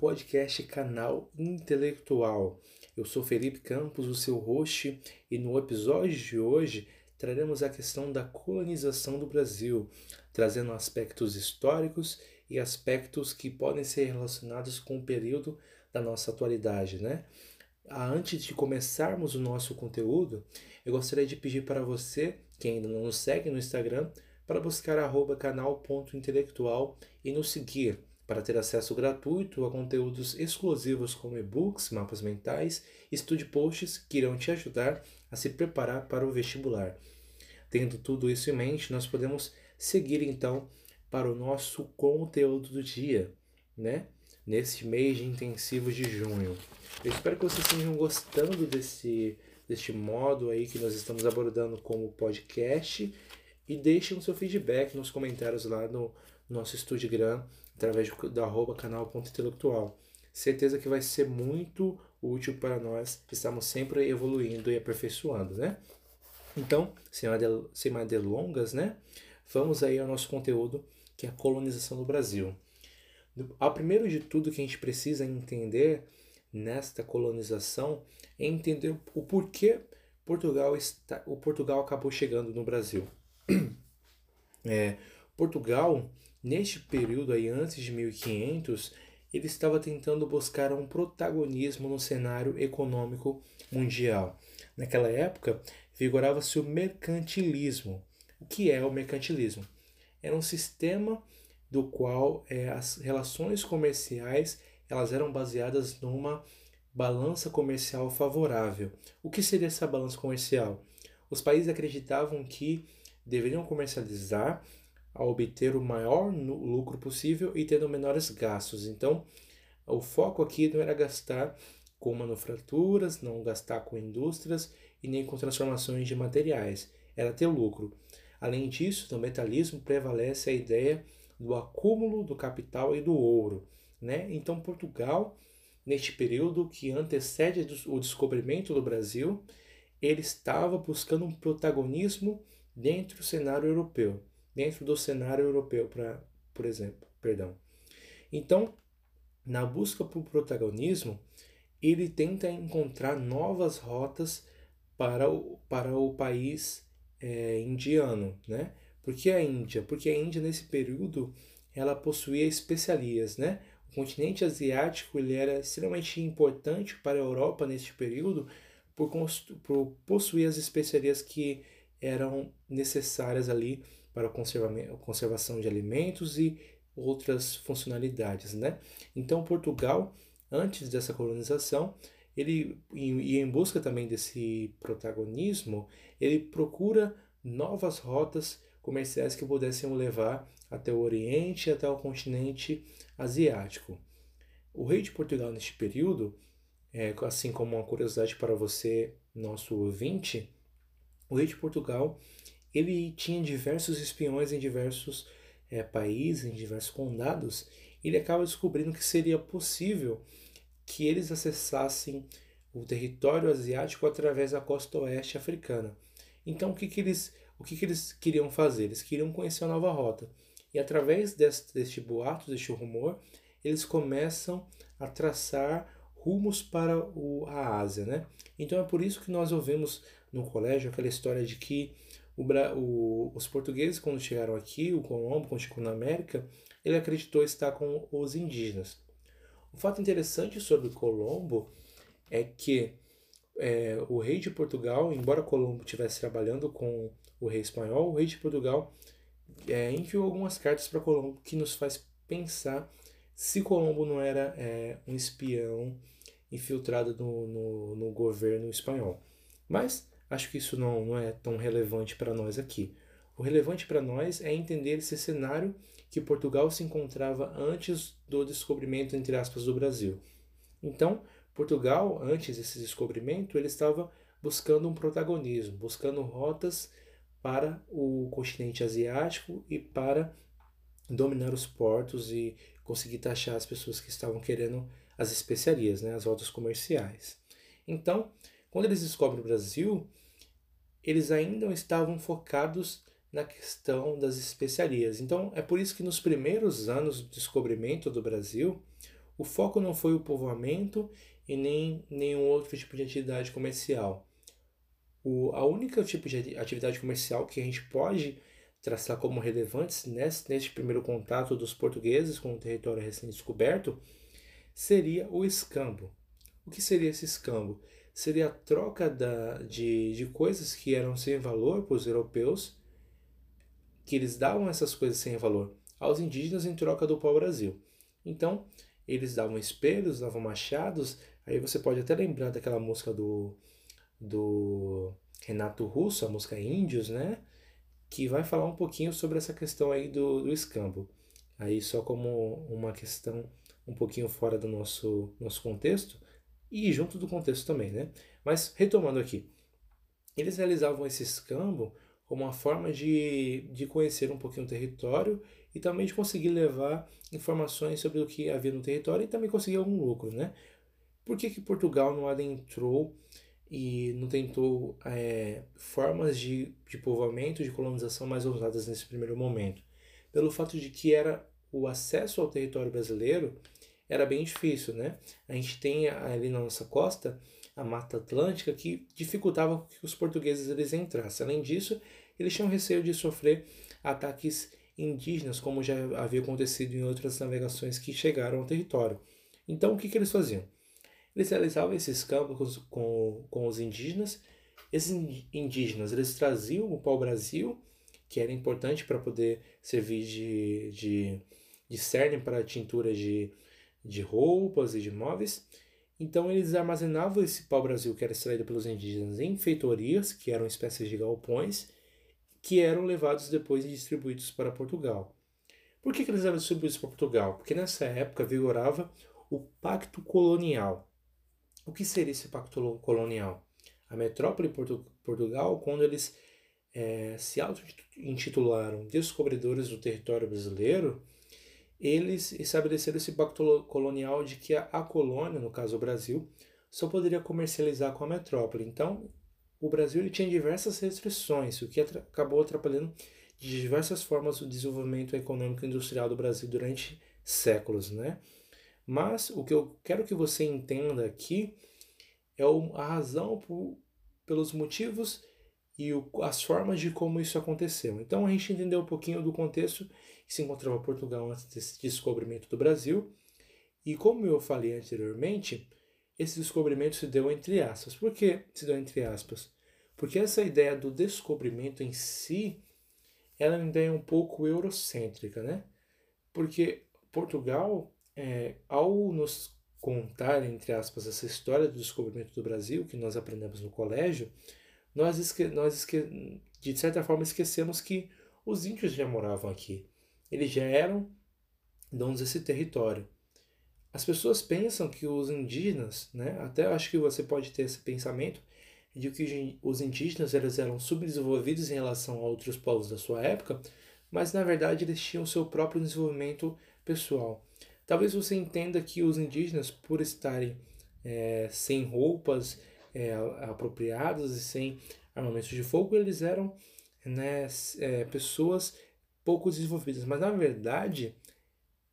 podcast Canal Intelectual. Eu sou Felipe Campos, o seu host, e no episódio de hoje traremos a questão da colonização do Brasil, trazendo aspectos históricos e aspectos que podem ser relacionados com o período da nossa atualidade, né? Ah, antes de começarmos o nosso conteúdo, eu gostaria de pedir para você, que ainda não nos segue no Instagram, para buscar canal.intelectual e nos seguir para ter acesso gratuito a conteúdos exclusivos como e-books, mapas mentais e study posts que irão te ajudar a se preparar para o vestibular. Tendo tudo isso em mente, nós podemos seguir então para o nosso conteúdo do dia, né? Nesse mês de intensivo de junho. Eu espero que vocês estejam gostando desse, deste modo aí que nós estamos abordando como podcast e deixem o seu feedback nos comentários lá no nosso Instagram através do arroba canal.intelectual. Certeza que vai ser muito útil para nós, estamos sempre evoluindo e aperfeiçoando, né? Então, sem mais, delongas, né? Vamos aí ao nosso conteúdo, que é a colonização do Brasil. A primeiro de tudo que a gente precisa entender nesta colonização é entender o porquê Portugal está, o Portugal acabou chegando no Brasil. É, Portugal, neste período aí antes de 1500, ele estava tentando buscar um protagonismo no cenário econômico mundial. Naquela época, vigorava-se o mercantilismo. O que é o mercantilismo? Era um sistema do qual é, as relações comerciais elas eram baseadas numa balança comercial favorável. O que seria essa balança comercial? Os países acreditavam que deveriam comercializar a obter o maior lucro possível e tendo menores gastos. Então, o foco aqui não era gastar com manufaturas, não gastar com indústrias e nem com transformações de materiais, era ter lucro. Além disso, no metalismo prevalece a ideia do acúmulo do capital e do ouro. Né? Então, Portugal, neste período que antecede o descobrimento do Brasil, ele estava buscando um protagonismo dentro do cenário europeu, dentro do cenário europeu, pra, por exemplo, perdão. Então, na busca por protagonismo, ele tenta encontrar novas rotas para o, para o país é, indiano, né? Por que a Índia? Porque a Índia nesse período ela possuía especiarias, né? O continente asiático ele era extremamente importante para a Europa neste período por, por possuir as especiarias que eram necessárias ali para a conservação de alimentos e outras funcionalidades, né? Então Portugal, antes dessa colonização, ele e em busca também desse protagonismo, ele procura novas rotas comerciais que pudessem levar até o Oriente e até o continente asiático. O rei de Portugal neste período, é, assim como uma curiosidade para você, nosso ouvinte, o rei de Portugal ele tinha diversos espiões em diversos é, países, em diversos condados. Ele acaba descobrindo que seria possível que eles acessassem o território asiático através da costa oeste africana. Então, o que, que, eles, o que, que eles queriam fazer? Eles queriam conhecer a nova rota. E através deste, deste boato, deste rumor, eles começam a traçar rumos para o, a Ásia. Né? Então, é por isso que nós ouvimos no colégio aquela história de que o, o, os portugueses, quando chegaram aqui, o Colombo, quando chegou na América, ele acreditou estar com os indígenas. O fato interessante sobre Colombo é que é, o rei de Portugal, embora Colombo estivesse trabalhando com o rei espanhol, o rei de Portugal é, enviou algumas cartas para Colombo que nos faz pensar se Colombo não era é, um espião infiltrado no, no, no, governo espanhol. Mas acho que isso não, não é tão relevante para nós aqui. O relevante para nós é entender esse cenário que Portugal se encontrava antes do descobrimento, entre aspas, do Brasil. Então, Portugal, antes desse descobrimento, ele estava buscando um protagonismo, buscando rotas para o continente asiático e para dominar os portos e conseguir taxar as pessoas que estavam querendo as especiarias, né, as rotas comerciais. Então, quando eles descobrem o Brasil, eles ainda estavam focados na questão das especiarias. Então, é por isso que nos primeiros anos do descobrimento do Brasil, o foco não foi o povoamento e nem nenhum outro tipo de atividade comercial. O, a única tipo de atividade comercial que a gente pode traçar como relevantes nesse, nesse primeiro contato dos portugueses com o território recém-descoberto seria o escambo. O que seria esse escambo? Seria a troca da, de, de coisas que eram sem valor para os europeus, que eles davam essas coisas sem valor aos indígenas em troca do pau-brasil. Então, eles davam espelhos, davam machados. Aí você pode até lembrar daquela música do, do Renato Russo, a música Índios, né? Que vai falar um pouquinho sobre essa questão aí do, do escambo. Aí só como uma questão um pouquinho fora do nosso, nosso contexto e junto do contexto também, né? Mas retomando aqui, eles realizavam esse escambo como uma forma de, de conhecer um pouquinho o território e também de conseguir levar informações sobre o que havia no território e também conseguir algum lucro, né? Por que, que Portugal não adentrou e não tentou é, formas de, de povoamento, de colonização mais ousadas nesse primeiro momento? Pelo fato de que era o acesso ao território brasileiro era bem difícil, né? A gente tem ali na nossa costa a Mata Atlântica que dificultava que os portugueses eles entrassem. Além disso, eles tinham receio de sofrer ataques indígenas, como já havia acontecido em outras navegações que chegaram ao território. Então, o que, que eles faziam? Eles realizavam esses campos com, com os indígenas. Esses indígenas eles traziam o pau-brasil, que era importante para poder servir de, de, de cerne para tintura de, de roupas e de móveis. Então eles armazenavam esse pau-brasil que era extraído pelos indígenas em feitorias, que eram espécies de galpões, que eram levados depois e distribuídos para Portugal. Por que, que eles eram distribuídos para Portugal? Porque nessa época vigorava o Pacto Colonial. O que seria esse Pacto Colonial? A metrópole Portu Portugal, quando eles é, se auto-intitularam descobridores do território brasileiro, eles estabeleceram esse pacto colonial de que a, a colônia, no caso o Brasil, só poderia comercializar com a metrópole. Então, o Brasil tinha diversas restrições, o que acabou atrapalhando de diversas formas o desenvolvimento econômico e industrial do Brasil durante séculos, né? Mas o que eu quero que você entenda aqui é a razão por, pelos motivos e o, as formas de como isso aconteceu. Então a gente entendeu um pouquinho do contexto que se encontrava Portugal antes desse descobrimento do Brasil. E como eu falei anteriormente, esse descobrimento se deu entre aspas. Por que se deu entre aspas? Porque essa ideia do descobrimento em si, ela é uma ideia um pouco eurocêntrica, né? Porque Portugal, é, ao nos contar, entre aspas, essa história do descobrimento do Brasil, que nós aprendemos no colégio, nós, esque nós esque de certa forma esquecemos que os índios já moravam aqui. Eles já eram donos desse território. As pessoas pensam que os indígenas, né, até acho que você pode ter esse pensamento de que os indígenas eles eram subdesenvolvidos em relação a outros povos da sua época, mas na verdade eles tinham seu próprio desenvolvimento pessoal. Talvez você entenda que os indígenas, por estarem é, sem roupas é, apropriadas e sem armamentos de fogo, eles eram né, é, pessoas pouco desenvolvidas. Mas na verdade,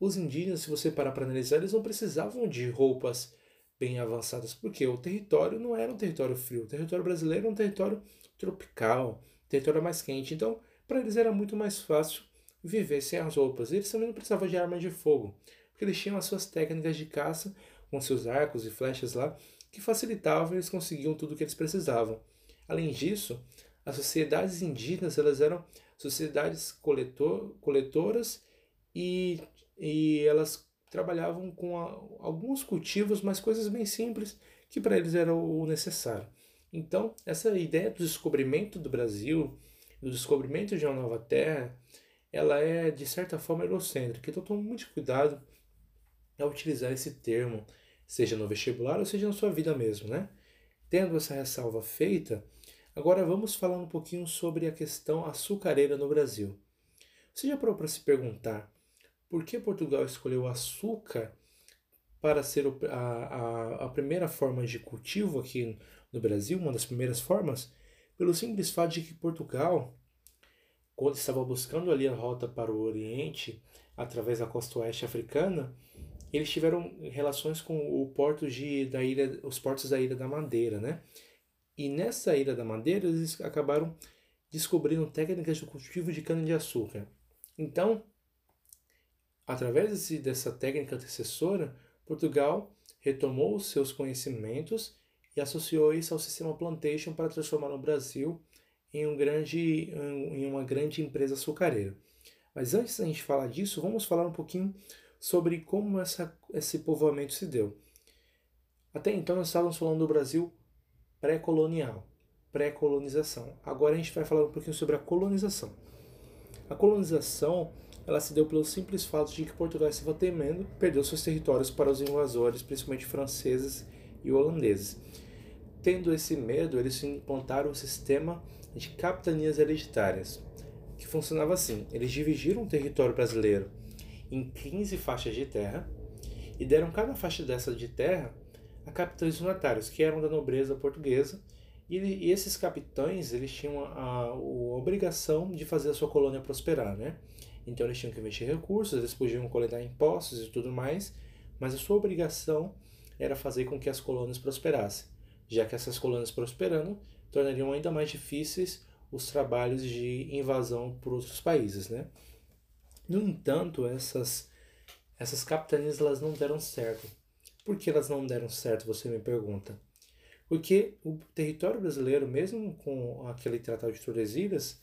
os indígenas, se você parar para analisar, eles não precisavam de roupas bem avançadas, porque o território não era um território frio, o território brasileiro era um território tropical, território mais quente. Então, para eles era muito mais fácil viver sem as roupas. Eles também não precisavam de arma de fogo, porque eles tinham as suas técnicas de caça com seus arcos e flechas lá, que facilitavam e eles conseguiam tudo o que eles precisavam. Além disso, as sociedades indígenas elas eram sociedades coletor, coletoras e e elas trabalhavam com a, alguns cultivos, mas coisas bem simples que para eles era o necessário. Então, essa ideia do descobrimento do Brasil, do descobrimento de uma nova terra, ela é de certa forma eurocêntrica. Então, tome muito cuidado ao utilizar esse termo, seja no vestibular ou seja na sua vida mesmo, né? Tendo essa ressalva feita, agora vamos falar um pouquinho sobre a questão açucareira no Brasil. Você já parou para se perguntar por que Portugal escolheu o açúcar para ser a, a, a primeira forma de cultivo aqui no Brasil, uma das primeiras formas? Pelo simples fato de que Portugal, quando estava buscando ali a rota para o Oriente, através da costa oeste africana, eles tiveram relações com o porto de, da ilha, os portos da Ilha da Madeira, né? E nessa Ilha da Madeira eles acabaram descobrindo técnicas de cultivo de cana-de-açúcar. Então, através desse, dessa técnica antecessora, Portugal retomou os seus conhecimentos e associou isso ao sistema plantation para transformar o Brasil em, um grande, em uma grande empresa açucareira. Mas antes da gente falar disso, vamos falar um pouquinho sobre como essa, esse povoamento se deu. Até então nós estávamos falando do Brasil pré-colonial, pré-colonização. Agora a gente vai falar um pouquinho sobre a colonização. A colonização ela se deu pelo simples fato de que Portugal estava temendo perder seus territórios para os invasores, principalmente franceses e holandeses. Tendo esse medo, eles implantaram um sistema de capitanias hereditárias, que funcionava assim: eles dividiram o território brasileiro em 15 faixas de terra e deram cada faixa dessa de terra a capitães donatários, que eram da nobreza portuguesa, e, e esses capitães eles tinham a, a, a, obrigação de fazer a sua colônia prosperar, né? Então eles tinham que investir recursos, eles podiam coletar impostos e tudo mais, mas a sua obrigação era fazer com que as colônias prosperassem, já que essas colônias prosperando tornariam ainda mais difíceis os trabalhos de invasão por outros países, né? No entanto, essas essas capitanias elas não deram certo. Por que elas não deram certo, você me pergunta? Porque o território brasileiro, mesmo com aquele Tratado de Tordesilhas,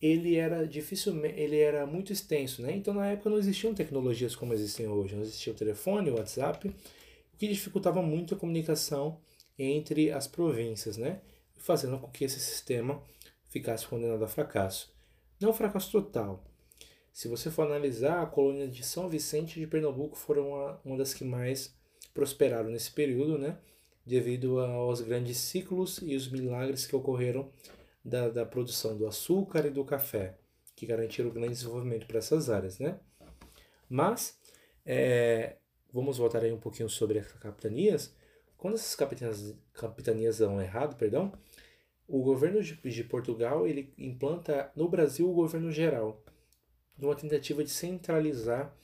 ele era dificilmente, ele era muito extenso, né? Então na época não existiam tecnologias como existem hoje, não existia o telefone, o WhatsApp, o que dificultava muito a comunicação entre as províncias, né? Fazendo com que esse sistema ficasse condenado a fracasso. Não fracasso total, se você for analisar, a colônia de São Vicente de Pernambuco foram uma, uma das que mais prosperaram nesse período, né? devido aos grandes ciclos e os milagres que ocorreram da, da produção do açúcar e do café, que garantiram grande desenvolvimento para essas áreas. Né? Mas, é, vamos voltar aí um pouquinho sobre as capitanias. Quando essas capitanias, capitanias dão errado, perdão, o governo de, de Portugal ele implanta no Brasil o governo geral numa tentativa de centralizar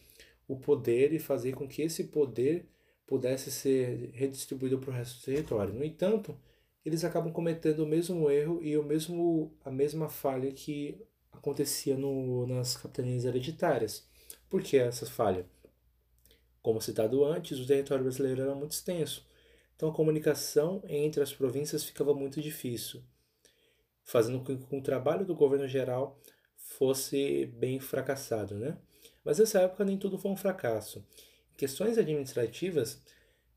o poder e fazer com que esse poder pudesse ser redistribuído para o resto do território. No entanto, eles acabam cometendo o mesmo erro e o mesmo, a mesma falha que acontecia no, nas capitanias hereditárias. Por que essa falha? Como citado antes, o território brasileiro era muito extenso, então a comunicação entre as províncias ficava muito difícil, fazendo com que o trabalho do governo geral fosse bem fracassado, né? Mas nessa época nem tudo foi um fracasso. Em questões administrativas,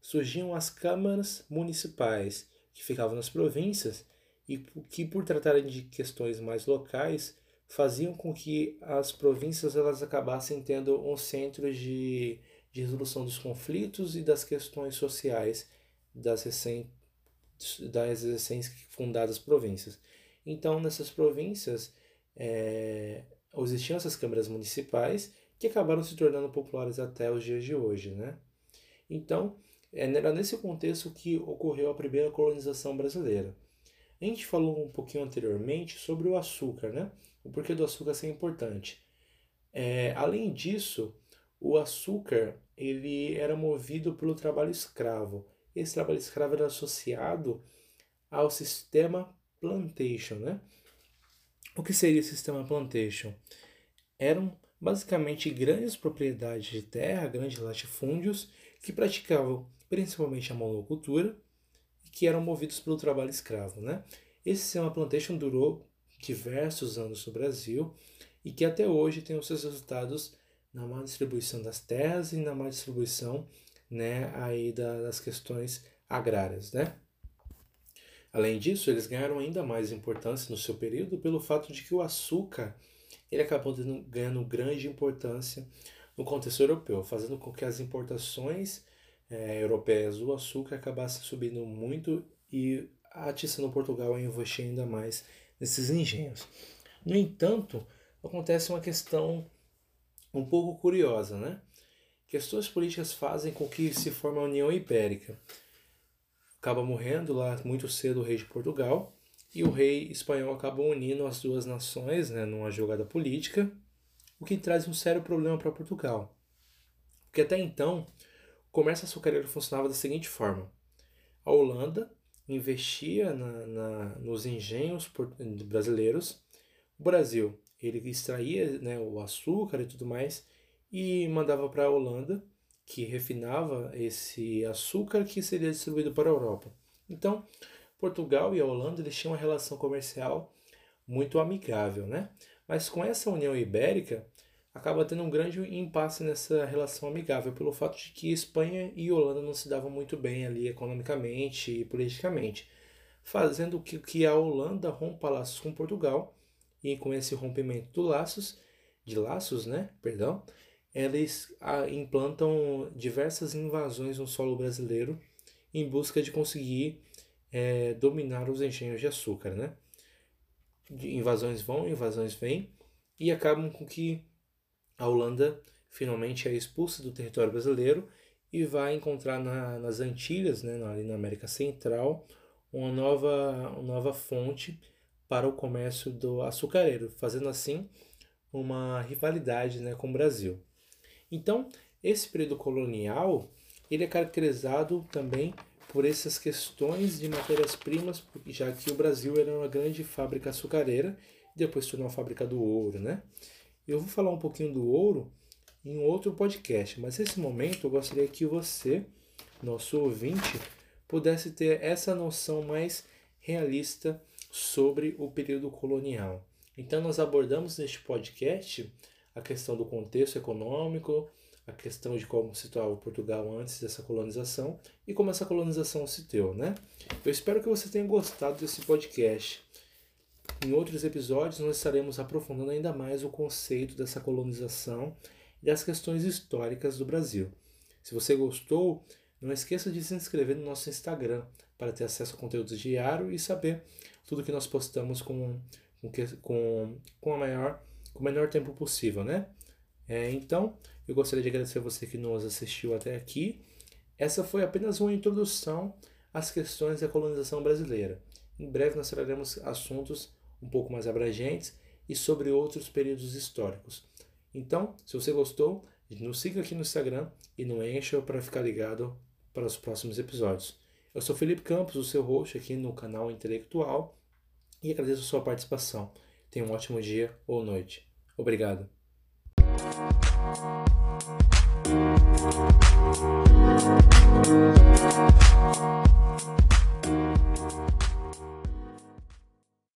surgiam as câmaras municipais, que ficavam nas províncias e que, por tratarem de questões mais locais, faziam com que as províncias elas acabassem tendo um centro de, de resolução dos conflitos e das questões sociais das recém das recém fundadas províncias. Então, nessas províncias, é, existiam essas câmaras municipais que acabaram se tornando populares até os dias de hoje, né? Então, é, era nesse contexto que ocorreu a primeira colonização brasileira. A gente falou um pouquinho anteriormente sobre o açúcar, né? O porquê do açúcar ser importante. É, além disso, o açúcar ele era movido pelo trabalho escravo. Esse trabalho escravo era associado ao sistema plantation, né? O que seria o sistema plantation? Eram basicamente grandes propriedades de terra, grandes latifúndios, que praticavam principalmente a monocultura e que eram movidos pelo trabalho escravo. Né? Esse sistema plantation durou diversos anos no Brasil e que até hoje tem os seus resultados na má distribuição das terras e na má distribuição né, aí das questões agrárias. Né? Além disso, eles ganharam ainda mais importância no seu período pelo fato de que o açúcar ele acabou ganhando grande importância no contexto europeu, fazendo com que as importações é, europeias do açúcar acabassem subindo muito e atiçando Portugal a investir ainda mais nesses engenhos. No entanto, acontece uma questão um pouco curiosa, né? Questões políticas fazem com que se forme a União Ibérica acaba morrendo lá muito cedo o rei de Portugal e o rei espanhol acaba unindo as duas nações né, numa jogada política, o que traz um sério problema para Portugal. Porque até então, comércio açucareiro funcionava da seguinte forma: a Holanda investia na, na, nos engenhos brasileiros, o Brasil ele extraía né, o açúcar e tudo mais e mandava para a Holanda, que refinava esse açúcar que seria distribuído para a Europa. Então, Portugal e a Holanda eles tinham uma relação comercial muito amigável, né? Mas com essa União Ibérica, acaba tendo um grande impasse nessa relação amigável, pelo fato de que Espanha e Holanda não se davam muito bem ali economicamente e politicamente, fazendo que, que a Holanda rompa laços com Portugal, e com esse rompimento de laços, de laços, né, perdão, eles implantam diversas invasões no solo brasileiro em busca de conseguir é, dominar os engenhos de açúcar, né? invasões vão, invasões vêm, e acabam com que a Holanda finalmente é expulsa do território brasileiro e vai encontrar na, nas Antilhas, né, ali na América Central, uma nova, uma nova fonte para o comércio do açucareiro, fazendo assim uma rivalidade né, com o Brasil. Então, esse período colonial ele é caracterizado também por essas questões de matérias-primas, já que o Brasil era uma grande fábrica açucareira depois tornou a fábrica do ouro, né? Eu vou falar um pouquinho do ouro em outro podcast, mas nesse momento eu gostaria que você, nosso ouvinte, pudesse ter essa noção mais realista sobre o período colonial. Então nós abordamos neste podcast a questão do contexto econômico, a questão de como se situava Portugal antes dessa colonização e como essa colonização se deu, né? Eu espero que você tenha gostado desse podcast. Em outros episódios, nós estaremos aprofundando ainda mais o conceito dessa colonização e das questões históricas do Brasil. Se você gostou, não esqueça de se inscrever no nosso Instagram para ter acesso a conteúdos diário e saber tudo que nós postamos com, com, com, a maior, com o menor tempo possível, né? É, então, eu gostaria de agradecer a você que nos assistiu até aqui. Essa foi apenas uma introdução às questões da colonização brasileira. Em breve nós traremos assuntos um pouco mais abrangentes e sobre outros períodos históricos. Então, se você gostou, nos siga aqui no Instagram e não encha para ficar ligado para os próximos episódios. Eu sou Felipe Campos, o seu host aqui no canal Intelectual e agradeço a sua participação. Tenha um ótimo dia ou noite. Obrigado.